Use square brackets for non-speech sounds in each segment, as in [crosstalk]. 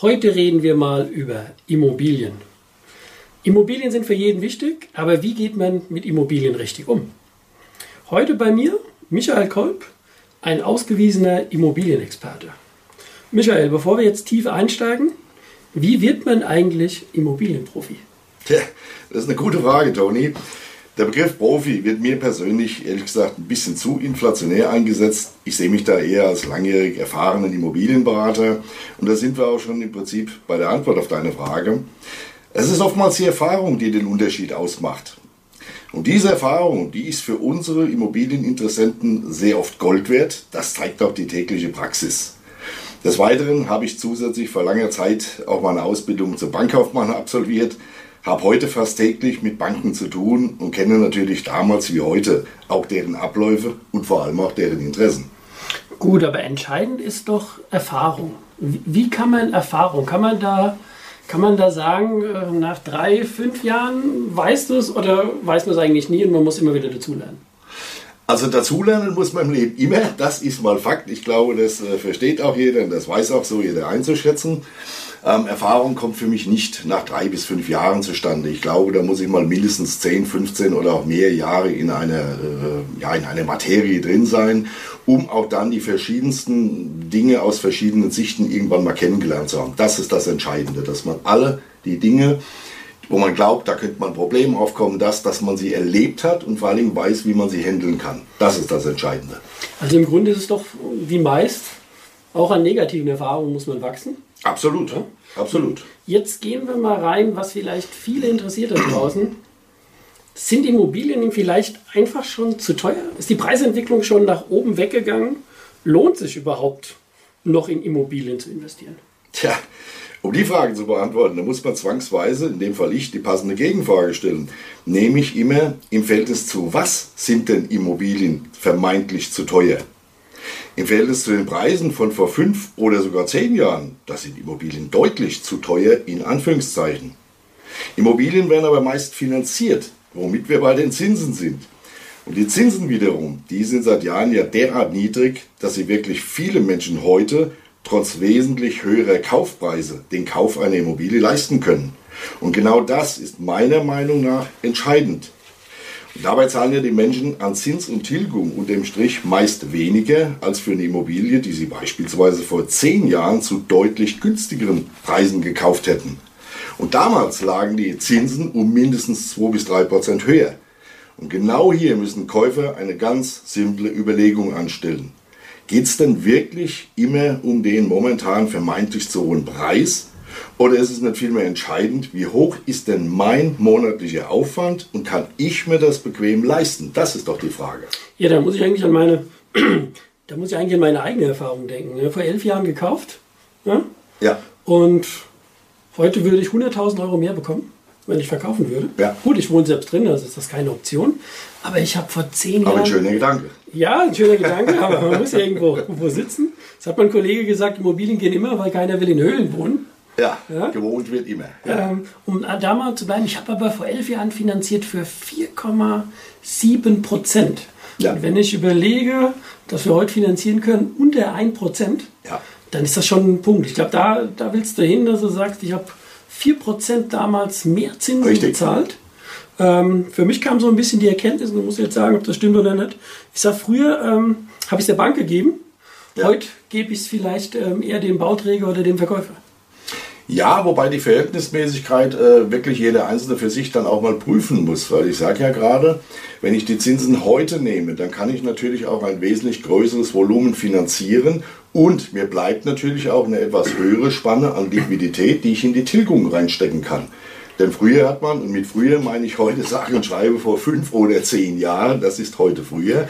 Heute reden wir mal über Immobilien. Immobilien sind für jeden wichtig, aber wie geht man mit Immobilien richtig um? Heute bei mir Michael Kolb, ein ausgewiesener Immobilienexperte. Michael, bevor wir jetzt tief einsteigen, wie wird man eigentlich Immobilienprofi? Tja, das ist eine gute Frage, Toni. Der Begriff Profi wird mir persönlich ehrlich gesagt ein bisschen zu inflationär eingesetzt. Ich sehe mich da eher als langjährig erfahrenen Immobilienberater und da sind wir auch schon im Prinzip bei der Antwort auf deine Frage. Es ist oftmals die Erfahrung, die den Unterschied ausmacht. Und diese Erfahrung, die ist für unsere Immobilieninteressenten sehr oft Gold wert. Das zeigt auch die tägliche Praxis. Des Weiteren habe ich zusätzlich vor langer Zeit auch meine Ausbildung zum Bankkaufmann absolviert habe heute fast täglich mit Banken zu tun und kenne natürlich damals wie heute auch deren Abläufe und vor allem auch deren Interessen. Gut, aber entscheidend ist doch Erfahrung. Wie kann man Erfahrung, kann man da, kann man da sagen, äh, nach drei, fünf Jahren weißt du es oder weiß man es eigentlich nie und man muss immer wieder dazulernen? Also dazulernen muss man im Leben immer, das ist mal Fakt. Ich glaube, das äh, versteht auch jeder und das weiß auch so jeder einzuschätzen. Ähm, Erfahrung kommt für mich nicht nach drei bis fünf Jahren zustande. Ich glaube, da muss ich mal mindestens 10, 15 oder auch mehr Jahre in einer, äh, ja, in einer Materie drin sein, um auch dann die verschiedensten Dinge aus verschiedenen Sichten irgendwann mal kennengelernt zu haben. Das ist das Entscheidende, dass man alle die Dinge, wo man glaubt, da könnte man Probleme aufkommen, das, dass man sie erlebt hat und vor allen Dingen weiß, wie man sie handeln kann. Das ist das Entscheidende. Also im Grunde ist es doch wie meist, auch an negativen Erfahrungen muss man wachsen. Absolut, ja? absolut. Jetzt gehen wir mal rein, was vielleicht viele interessiert da draußen. Sind Immobilien vielleicht einfach schon zu teuer? Ist die Preisentwicklung schon nach oben weggegangen? Lohnt sich überhaupt noch in Immobilien zu investieren? Tja, um die Frage zu beantworten, da muss man zwangsweise, in dem Fall ich, die passende Gegenfrage stellen. Nehme ich immer im Verhältnis zu was sind denn Immobilien vermeintlich zu teuer? Im Verhältnis zu den Preisen von vor fünf oder sogar zehn Jahren, da sind Immobilien deutlich zu teuer, in Anführungszeichen. Immobilien werden aber meist finanziert, womit wir bei den Zinsen sind. Und die Zinsen wiederum, die sind seit Jahren ja derart niedrig, dass sie wirklich viele Menschen heute trotz wesentlich höherer Kaufpreise den Kauf einer Immobilie leisten können. Und genau das ist meiner Meinung nach entscheidend. Dabei zahlen ja die Menschen an Zins und Tilgung unterm Strich meist weniger als für eine Immobilie, die sie beispielsweise vor zehn Jahren zu deutlich günstigeren Preisen gekauft hätten. Und damals lagen die Zinsen um mindestens 2 bis 3 Prozent höher. Und genau hier müssen Käufer eine ganz simple Überlegung anstellen. Geht es denn wirklich immer um den momentan vermeintlich zu hohen Preis oder ist es nicht vielmehr entscheidend, wie hoch ist denn mein monatlicher Aufwand und kann ich mir das bequem leisten? Das ist doch die Frage. Ja, da muss ich eigentlich an meine, [clears throat] da muss ich eigentlich an meine eigene Erfahrung denken. Vor elf Jahren gekauft. Ja. ja. Und heute würde ich 100.000 Euro mehr bekommen, wenn ich verkaufen würde. Ja. Gut, ich wohne selbst drin, also ist das keine Option. Aber ich habe vor zehn aber Jahren. Aber ein schöner Gedanke. Ja, ein schöner Gedanke, aber man muss ja irgendwo, irgendwo sitzen. Das hat mein Kollege gesagt, Immobilien gehen immer, weil keiner will in Höhlen wohnen. Ja, ja, gewohnt wird immer. Ja. Ähm, um da mal zu bleiben, ich habe aber vor elf Jahren finanziert für 4,7 Prozent. Ja. Und wenn ich überlege, dass wir heute finanzieren können unter 1 Prozent, ja. dann ist das schon ein Punkt. Ich glaube, da, da willst du hin, dass du sagst, ich habe 4 Prozent damals mehr Zinsen Richtig. bezahlt. Ähm, für mich kam so ein bisschen die Erkenntnis, und ich muss jetzt sagen, ob das stimmt oder nicht. Ich sage, früher ähm, habe ich es der Bank gegeben, heute gebe ich es vielleicht ähm, eher dem Bauträger oder dem Verkäufer. Ja, wobei die Verhältnismäßigkeit äh, wirklich jeder Einzelne für sich dann auch mal prüfen muss, weil ich sage ja gerade, wenn ich die Zinsen heute nehme, dann kann ich natürlich auch ein wesentlich größeres Volumen finanzieren und mir bleibt natürlich auch eine etwas höhere Spanne an Liquidität, die ich in die Tilgung reinstecken kann. Denn früher hat man, und mit früher meine ich heute [laughs] sage und schreibe vor fünf oder zehn Jahren, das ist heute früher,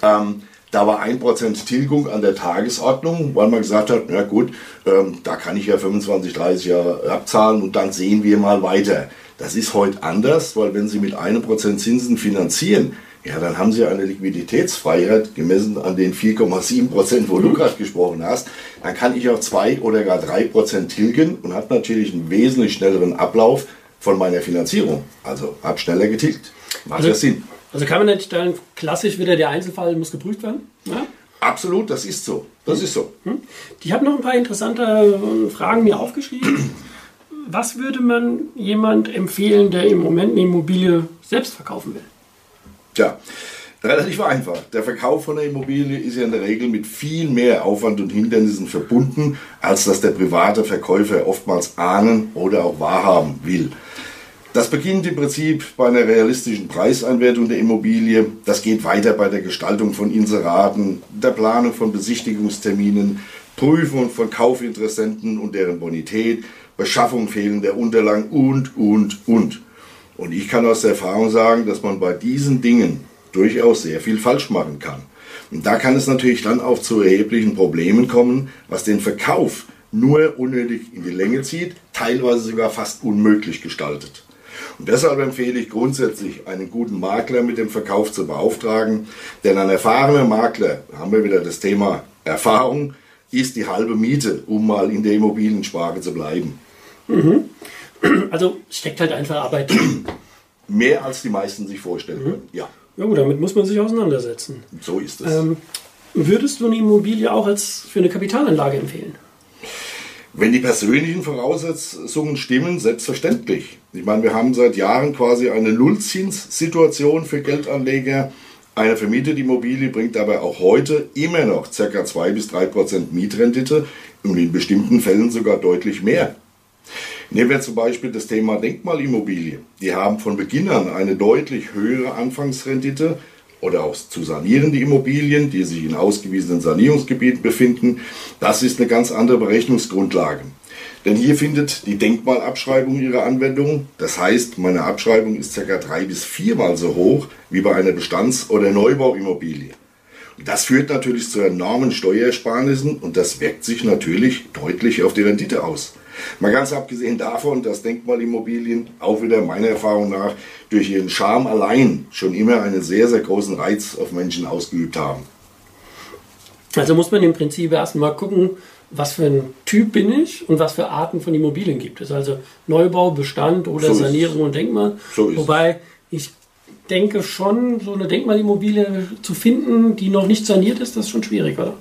ähm, da war 1% Tilgung an der Tagesordnung, weil man gesagt hat, na gut, ähm, da kann ich ja 25, 30 Jahre abzahlen und dann sehen wir mal weiter. Das ist heute anders, weil wenn Sie mit 1% Zinsen finanzieren, ja, dann haben Sie eine Liquiditätsfreiheit gemessen an den 4,7% wo du mhm. gerade gesprochen hast. Dann kann ich auch 2 oder gar 3% tilgen und habe natürlich einen wesentlich schnelleren Ablauf von meiner Finanzierung. Also habe schneller getilgt. Macht also, ja Sinn. Also kann man nicht stellen, klassisch wieder der Einzelfall muss geprüft werden? Ja? Absolut, das ist so. Das hm. ist so. Hm. Ich habe noch ein paar interessante äh, Fragen mir aufgeschrieben. Was würde man jemand empfehlen, der im Moment eine Immobilie selbst verkaufen will? Tja, relativ einfach. Der Verkauf von einer Immobilie ist ja in der Regel mit viel mehr Aufwand und Hindernissen verbunden, als dass der private Verkäufer oftmals ahnen oder auch wahrhaben will. Das beginnt im Prinzip bei einer realistischen Preiseinwertung der Immobilie. Das geht weiter bei der Gestaltung von Inseraten, der Planung von Besichtigungsterminen, Prüfung von Kaufinteressenten und deren Bonität, Beschaffung fehlender Unterlagen und, und, und. Und ich kann aus der Erfahrung sagen, dass man bei diesen Dingen durchaus sehr viel falsch machen kann. Und da kann es natürlich dann auch zu erheblichen Problemen kommen, was den Verkauf nur unnötig in die Länge zieht, teilweise sogar fast unmöglich gestaltet. Und deshalb empfehle ich grundsätzlich, einen guten Makler mit dem Verkauf zu beauftragen. Denn ein erfahrener Makler, haben wir wieder das Thema Erfahrung, ist die halbe Miete, um mal in der Immobiliensprache zu bleiben. Mhm. Also steckt halt einfach Arbeit drin. Mehr als die meisten sich vorstellen mhm. können, ja. Ja gut, damit muss man sich auseinandersetzen. So ist es. Ähm, würdest du eine Immobilie auch als für eine Kapitalanlage empfehlen? Wenn die persönlichen Voraussetzungen stimmen, selbstverständlich. Ich meine, wir haben seit Jahren quasi eine Nullzinssituation für Geldanleger. Eine vermietete Immobilie bringt dabei auch heute immer noch ca. 2 bis 3 Prozent Mietrendite und in bestimmten Fällen sogar deutlich mehr. Nehmen wir zum Beispiel das Thema Denkmalimmobilie. Die haben von Beginn an eine deutlich höhere Anfangsrendite oder auch zu sanierende Immobilien, die sich in ausgewiesenen Sanierungsgebieten befinden. Das ist eine ganz andere Berechnungsgrundlage. Denn hier findet die Denkmalabschreibung ihre Anwendung. Das heißt, meine Abschreibung ist ca. drei bis viermal so hoch wie bei einer Bestands- oder Neubauimmobilie. Das führt natürlich zu enormen Steuersparnissen und das wirkt sich natürlich deutlich auf die Rendite aus. Mal ganz abgesehen davon, dass Denkmalimmobilien auch wieder meiner Erfahrung nach durch ihren Charme allein schon immer einen sehr, sehr großen Reiz auf Menschen ausgeübt haben. Also muss man im Prinzip erstmal gucken, was für ein Typ bin ich und was für Arten von Immobilien gibt es. Also Neubau, Bestand oder so Sanierung und Denkmal. So Wobei ich denke schon, so eine Denkmalimmobilie zu finden, die noch nicht saniert ist, das ist schon schwierig, oder?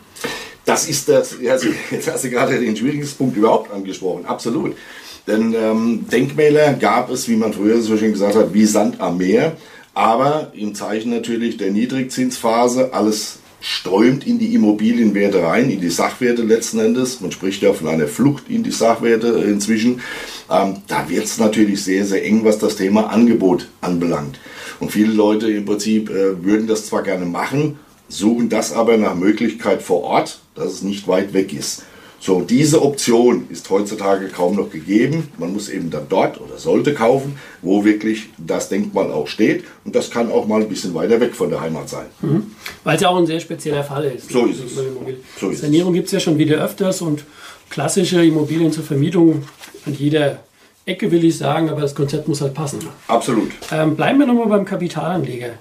Das ist das, also jetzt hast du gerade den schwierigsten Punkt überhaupt angesprochen, absolut. Denn ähm, Denkmäler gab es, wie man früher so schön gesagt hat, wie Sand am Meer. Aber im Zeichen natürlich der Niedrigzinsphase, alles strömt in die Immobilienwerte rein, in die Sachwerte letzten Endes. Man spricht ja von einer Flucht in die Sachwerte inzwischen. Ähm, da wird es natürlich sehr, sehr eng, was das Thema Angebot anbelangt. Und viele Leute im Prinzip äh, würden das zwar gerne machen, suchen das aber nach Möglichkeit vor Ort, dass es nicht weit weg ist. So, diese Option ist heutzutage kaum noch gegeben. Man muss eben dann dort oder sollte kaufen, wo wirklich das Denkmal auch steht. Und das kann auch mal ein bisschen weiter weg von der Heimat sein. Mhm. Weil es ja auch ein sehr spezieller Fall ist. So ist es. So ist Sanierung gibt es ja schon wieder öfters und klassische Immobilien zur Vermietung an jeder Ecke will ich sagen, aber das Konzept muss halt passen. Absolut. Ähm, bleiben wir nochmal beim Kapitalanleger.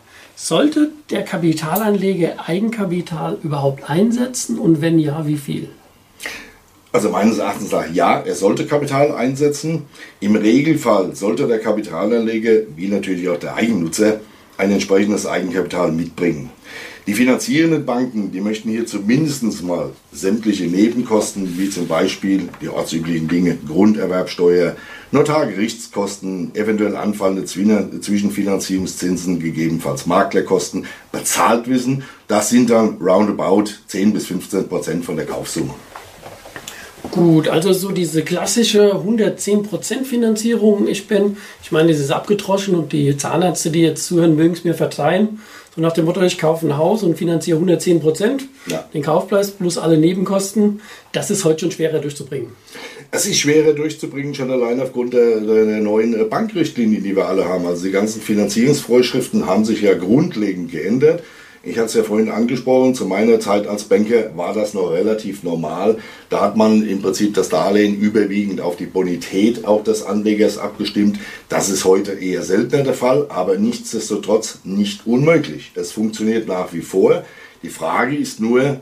Sollte der Kapitalanleger Eigenkapital überhaupt einsetzen und wenn ja, wie viel? Also meines Erachtens nach ja, er sollte Kapital einsetzen. Im Regelfall sollte der Kapitalanleger, wie natürlich auch der Eigennutzer, ein entsprechendes Eigenkapital mitbringen. Die finanzierenden Banken, die möchten hier zumindest mal sämtliche Nebenkosten, wie zum Beispiel die ortsüblichen Dinge, Grunderwerbsteuer, Notargerichtskosten, eventuell anfallende Zwischenfinanzierungszinsen, gegebenenfalls Maklerkosten, bezahlt wissen. Das sind dann roundabout 10 bis 15 Prozent von der Kaufsumme. Gut, also so diese klassische 110% Finanzierung, ich bin, ich meine, das ist abgetroschen und die Zahnärzte, die jetzt zuhören, mögen es mir verzeihen. So nach dem Motto, ich kaufe ein Haus und finanziere 110%, ja. den Kaufpreis plus alle Nebenkosten, das ist heute schon schwerer durchzubringen. Es ist schwerer durchzubringen, schon allein aufgrund der, der neuen Bankrichtlinien, die wir alle haben. Also die ganzen Finanzierungsvorschriften haben sich ja grundlegend geändert. Ich hatte es ja vorhin angesprochen, zu meiner Zeit als Banker war das noch relativ normal. Da hat man im Prinzip das Darlehen überwiegend auf die Bonität auch des Anlegers abgestimmt. Das ist heute eher seltener der Fall, aber nichtsdestotrotz nicht unmöglich. Es funktioniert nach wie vor. Die Frage ist nur,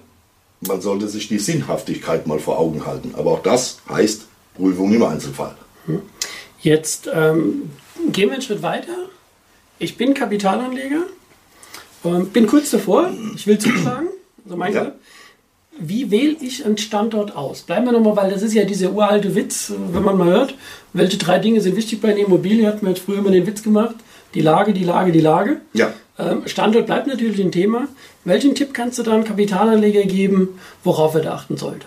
man sollte sich die Sinnhaftigkeit mal vor Augen halten. Aber auch das heißt Prüfung im Einzelfall. Jetzt ähm, gehen wir einen Schritt weiter. Ich bin Kapitalanleger ähm, bin kurz davor, ich will [clears throat] zuschlagen. Also mein ja. Wie wähle ich einen Standort aus? Bleiben wir nochmal, weil das ist ja dieser uralte Witz, wenn man mal hört, welche drei Dinge sind wichtig bei einer Immobilie, hat man jetzt früher immer den Witz gemacht. Die Lage, die Lage, die Lage. Ja. Ähm, Standort bleibt natürlich ein Thema. Welchen Tipp kannst du dann Kapitalanleger geben, worauf er da achten sollte?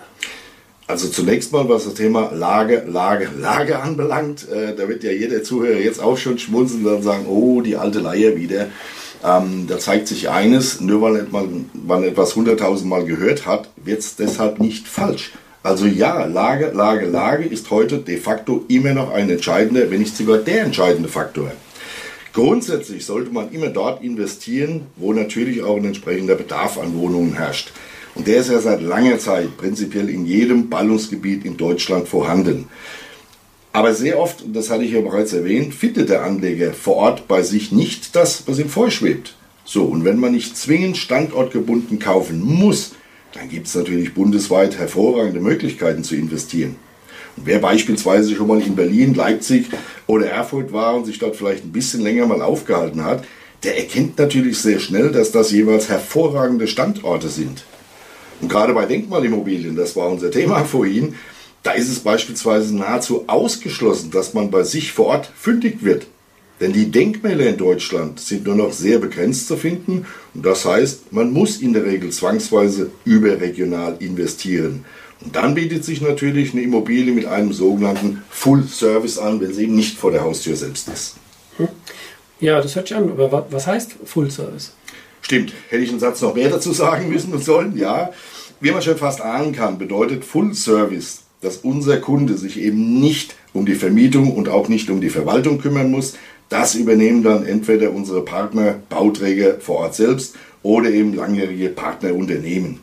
Also zunächst mal, was das Thema Lage, Lage, Lage anbelangt, äh, da wird ja jeder Zuhörer jetzt auch schon schmunzeln und sagen, oh, die alte Leier wieder. Ähm, da zeigt sich eines, nur weil man, etwas hunderttausendmal gehört hat, wird es deshalb nicht falsch. Also ja, Lage, Lage, Lage ist heute de facto immer noch ein entscheidender, wenn nicht sogar der entscheidende Faktor. Grundsätzlich sollte man immer dort investieren, wo natürlich auch ein entsprechender Bedarf an Wohnungen herrscht. Und der ist ja seit langer Zeit prinzipiell in jedem Ballungsgebiet in Deutschland vorhanden. Aber sehr oft, und das hatte ich ja bereits erwähnt, findet der Anleger vor Ort bei sich nicht das, was ihm vorschwebt. So, und wenn man nicht zwingend standortgebunden kaufen muss, dann gibt es natürlich bundesweit hervorragende Möglichkeiten zu investieren. Und wer beispielsweise schon mal in Berlin, Leipzig oder Erfurt war und sich dort vielleicht ein bisschen länger mal aufgehalten hat, der erkennt natürlich sehr schnell, dass das jeweils hervorragende Standorte sind. Und gerade bei Denkmalimmobilien, das war unser Thema [laughs] vorhin, da ist es beispielsweise nahezu ausgeschlossen, dass man bei sich vor Ort fündig wird. Denn die Denkmäler in Deutschland sind nur noch sehr begrenzt zu finden und das heißt, man muss in der Regel zwangsweise überregional investieren. Und dann bietet sich natürlich eine Immobilie mit einem sogenannten Full Service an, wenn sie eben nicht vor der Haustür selbst ist. Hm. Ja, das hört sich an. Aber was heißt Full Service? Stimmt. Hätte ich einen Satz noch mehr dazu sagen müssen und sollen? Ja. Wie man schon fast ahnen kann, bedeutet Full Service dass unser Kunde sich eben nicht um die Vermietung und auch nicht um die Verwaltung kümmern muss. Das übernehmen dann entweder unsere Partner, Bauträger vor Ort selbst oder eben langjährige Partnerunternehmen.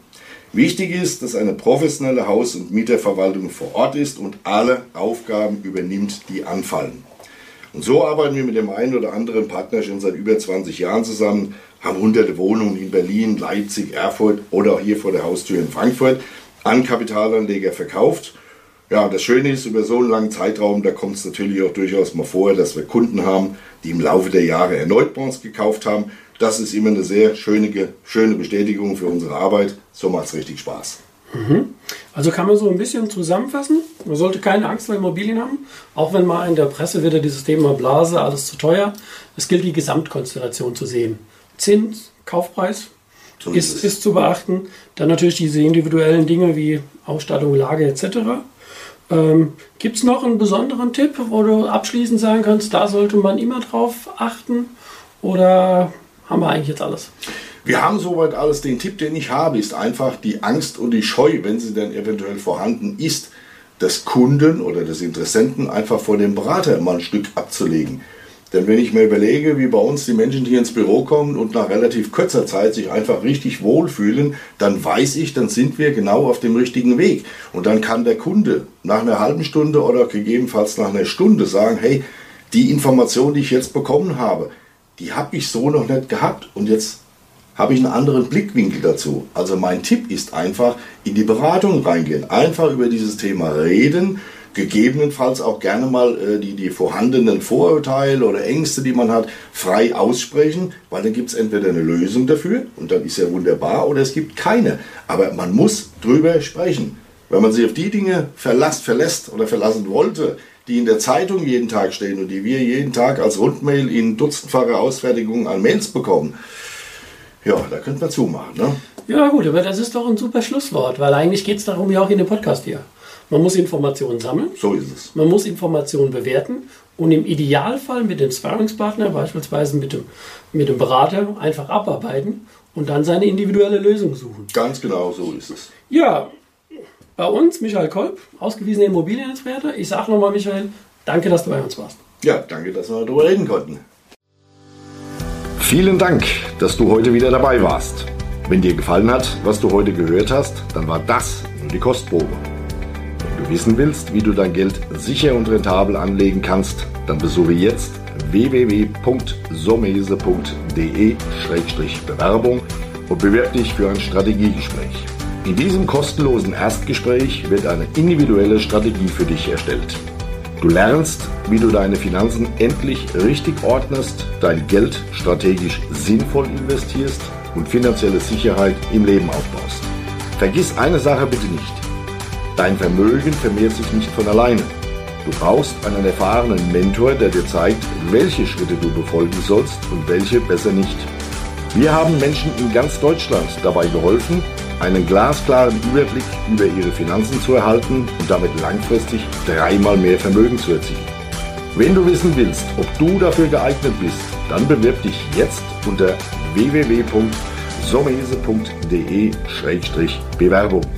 Wichtig ist, dass eine professionelle Haus- und Mieterverwaltung vor Ort ist und alle Aufgaben übernimmt, die anfallen. Und so arbeiten wir mit dem einen oder anderen Partner schon seit über 20 Jahren zusammen, haben hunderte Wohnungen in Berlin, Leipzig, Erfurt oder auch hier vor der Haustür in Frankfurt an Kapitalanleger verkauft ja, das Schöne ist, über so einen langen Zeitraum, da kommt es natürlich auch durchaus mal vor, dass wir Kunden haben, die im Laufe der Jahre erneut bei uns gekauft haben. Das ist immer eine sehr schöne, schöne Bestätigung für unsere Arbeit. So macht es richtig Spaß. Mhm. Also kann man so ein bisschen zusammenfassen. Man sollte keine Angst vor Immobilien haben, auch wenn mal in der Presse wieder dieses Thema Blase, alles zu teuer. Es gilt die Gesamtkonstellation zu sehen. Zins, Kaufpreis so ist, ist, ist zu beachten. Dann natürlich diese individuellen Dinge wie Ausstattung, Lage etc. Ähm, Gibt es noch einen besonderen Tipp, wo du abschließend sagen kannst, da sollte man immer drauf achten? Oder haben wir eigentlich jetzt alles? Wir haben soweit alles. Den Tipp, den ich habe, ist einfach die Angst und die Scheu, wenn sie denn eventuell vorhanden ist, des Kunden oder des Interessenten einfach vor dem Berater mal ein Stück abzulegen. Denn wenn ich mir überlege, wie bei uns die Menschen hier ins Büro kommen und nach relativ kurzer Zeit sich einfach richtig wohlfühlen, dann weiß ich, dann sind wir genau auf dem richtigen Weg. Und dann kann der Kunde nach einer halben Stunde oder gegebenenfalls nach einer Stunde sagen, hey, die Information, die ich jetzt bekommen habe, die habe ich so noch nicht gehabt und jetzt habe ich einen anderen Blickwinkel dazu. Also mein Tipp ist einfach in die Beratung reingehen, einfach über dieses Thema reden gegebenenfalls auch gerne mal äh, die, die vorhandenen Vorurteile oder Ängste, die man hat, frei aussprechen, weil dann gibt es entweder eine Lösung dafür und dann ist ja wunderbar oder es gibt keine. Aber man muss drüber sprechen. Wenn man sich auf die Dinge verlasst, verlässt oder verlassen wollte, die in der Zeitung jeden Tag stehen und die wir jeden Tag als Rundmail in dutzendfacher Ausfertigung an Mails bekommen, ja, da könnte man zumachen. Ne? Ja gut, aber das ist doch ein super Schlusswort, weil eigentlich geht es darum ja auch in dem Podcast hier. Man muss Informationen sammeln. So ist es. Man muss Informationen bewerten und im Idealfall mit dem Sparringspartner, beispielsweise mit dem, mit dem Berater, einfach abarbeiten und dann seine individuelle Lösung suchen. Ganz genau so ist es. Ja, bei uns Michael Kolb, ausgewiesener Immobilienexperte. Ich sage nochmal, Michael, danke, dass du bei uns warst. Ja, danke, dass wir darüber reden konnten. Vielen Dank, dass du heute wieder dabei warst. Wenn dir gefallen hat, was du heute gehört hast, dann war das nur die Kostprobe. Du wissen willst, wie du dein Geld sicher und rentabel anlegen kannst, dann besuche jetzt www.somese.de-bewerbung und bewirb dich für ein Strategiegespräch. In diesem kostenlosen Erstgespräch wird eine individuelle Strategie für dich erstellt. Du lernst, wie du deine Finanzen endlich richtig ordnest, dein Geld strategisch sinnvoll investierst und finanzielle Sicherheit im Leben aufbaust. Vergiss eine Sache bitte nicht. Dein Vermögen vermehrt sich nicht von alleine. Du brauchst einen erfahrenen Mentor, der dir zeigt, welche Schritte du befolgen sollst und welche besser nicht. Wir haben Menschen in ganz Deutschland dabei geholfen, einen glasklaren Überblick über ihre Finanzen zu erhalten und damit langfristig dreimal mehr Vermögen zu erzielen. Wenn du wissen willst, ob du dafür geeignet bist, dann bewirb dich jetzt unter www.somese.de-bewerbung.